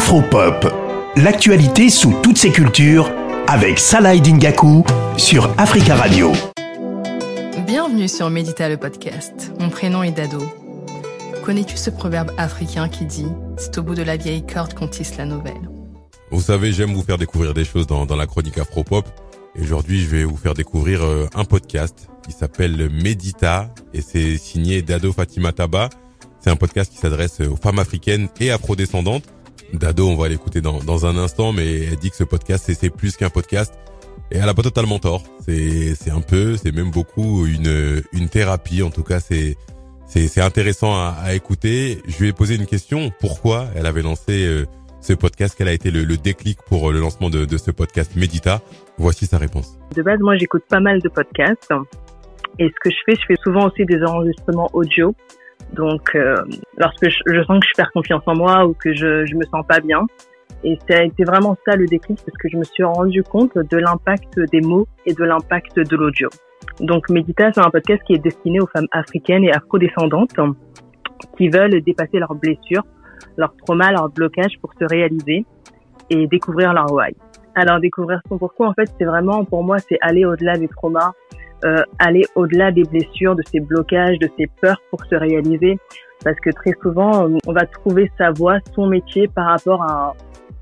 Afropop, l'actualité sous toutes ses cultures avec Salah Dingaku sur Africa Radio. Bienvenue sur Médita le podcast. Mon prénom est Dado. Connais-tu ce proverbe africain qui dit C'est au bout de la vieille corde qu'on tisse la nouvelle Vous savez, j'aime vous faire découvrir des choses dans, dans la chronique Afropop. Et aujourd'hui, je vais vous faire découvrir euh, un podcast qui s'appelle Médita et c'est signé Dado Fatima Taba. C'est un podcast qui s'adresse aux femmes africaines et afrodescendantes. Dado, on va l'écouter dans, dans un instant, mais elle dit que ce podcast, c'est plus qu'un podcast. Et elle a pas totalement tort. C'est, c'est un peu, c'est même beaucoup une, une thérapie. En tout cas, c'est, c'est, c'est intéressant à, à, écouter. Je lui ai posé une question. Pourquoi elle avait lancé euh, ce podcast? Quel a été le, le, déclic pour le lancement de, de ce podcast Médita Voici sa réponse. De base, moi, j'écoute pas mal de podcasts. Et ce que je fais, je fais souvent aussi des enregistrements audio. Donc, euh, lorsque je, je, sens que je perds confiance en moi ou que je, je me sens pas bien, et ça a été vraiment ça le déclic parce que je me suis rendu compte de l'impact des mots et de l'impact de l'audio. Donc, Médita, c'est un podcast qui est destiné aux femmes africaines et afrodescendantes qui veulent dépasser leurs blessures, leurs traumas, leurs blocages pour se réaliser et découvrir leur why. Alors, découvrir son pourquoi, en fait, c'est vraiment, pour moi, c'est aller au-delà des traumas, euh, aller au-delà des blessures, de ces blocages, de ces peurs pour se réaliser. Parce que très souvent, on va trouver sa voie, son métier par rapport à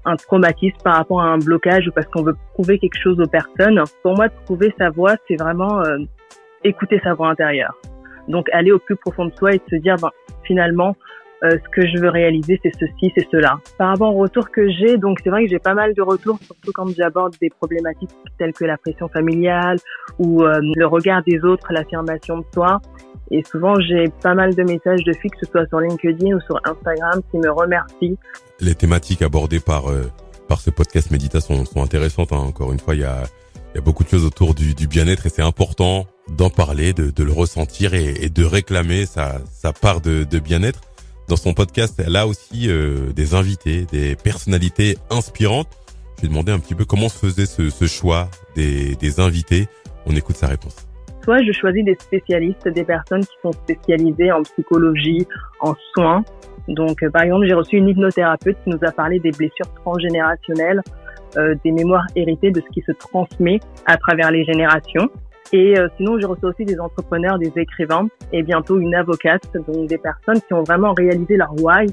un, traumatisme, par rapport à un blocage ou parce qu'on veut prouver quelque chose aux personnes. Pour moi, trouver sa voie, c'est vraiment euh, écouter sa voix intérieure. Donc, aller au plus profond de soi et se dire, ben, finalement, euh, ce que je veux réaliser, c'est ceci, c'est cela. Par rapport au retour que j'ai, donc c'est vrai que j'ai pas mal de retours, surtout quand j'aborde des problématiques telles que la pression familiale ou euh, le regard des autres, l'affirmation de soi. Et souvent, j'ai pas mal de messages de filles, que ce soit sur LinkedIn ou sur Instagram, qui me remercient. Les thématiques abordées par euh, par ce podcast Médita sont, intéressantes. Hein. Encore une fois, il y a y a beaucoup de choses autour du, du bien-être et c'est important d'en parler, de, de, le ressentir et, et, de réclamer sa, sa part de, de bien-être dans son podcast, elle a aussi euh, des invités, des personnalités inspirantes. Je lui ai demandé un petit peu comment se faisait ce, choix des, des, invités. On écoute sa réponse. Soit je choisis des spécialistes, des personnes qui sont spécialisées en psychologie, en soins. Donc, euh, par exemple, j'ai reçu une hypnothérapeute qui nous a parlé des blessures transgénérationnelles, euh, des mémoires héritées, de ce qui se transmet à travers les générations. Et euh, sinon, je reçois aussi des entrepreneurs, des écrivains et bientôt une avocate, donc des personnes qui ont vraiment réalisé leur why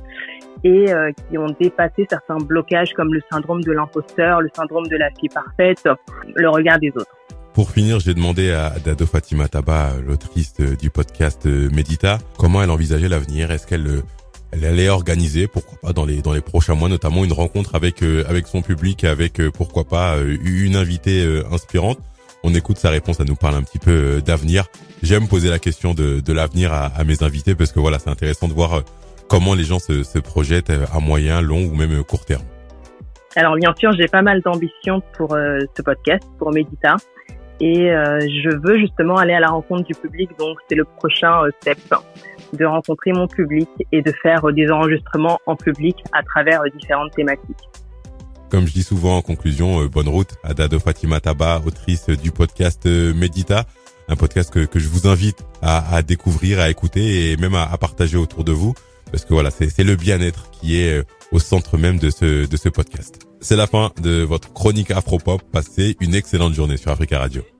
et euh, qui ont dépassé certains blocages comme le syndrome de l'imposteur, le syndrome de la fille parfaite, le regard des autres. Pour finir, j'ai demandé à Dado Fatima Taba, l'autrice du podcast Médita, comment elle envisageait l'avenir. Est-ce qu'elle elle allait organiser, pourquoi pas dans les dans les prochains mois, notamment une rencontre avec euh, avec son public, avec pourquoi pas une invitée inspirante. On écoute sa réponse, ça nous parle un petit peu euh, d'avenir. J'aime poser la question de, l'avenir à, mes invités parce que voilà, c'est intéressant de voir euh, comment les gens se, projettent euh, à moyen, long ou même court terme. Alors bien sûr, j'ai pas mal d'ambition pour ce podcast, pour Medita. Et je veux justement aller à la rencontre du public, donc c'est le prochain step, de rencontrer mon public et de faire des enregistrements en public à travers différentes thématiques. Comme je dis souvent en conclusion, euh, bonne route à Dado Fatima Taba, autrice du podcast euh, Medita, un podcast que, que je vous invite à, découvrir, à écouter et même à, partager autour de vous, parce que voilà, c'est le bien-être qui est euh, au centre même de ce, de ce podcast. C'est la fin de votre chronique Afropop. Passez une excellente journée sur Africa Radio.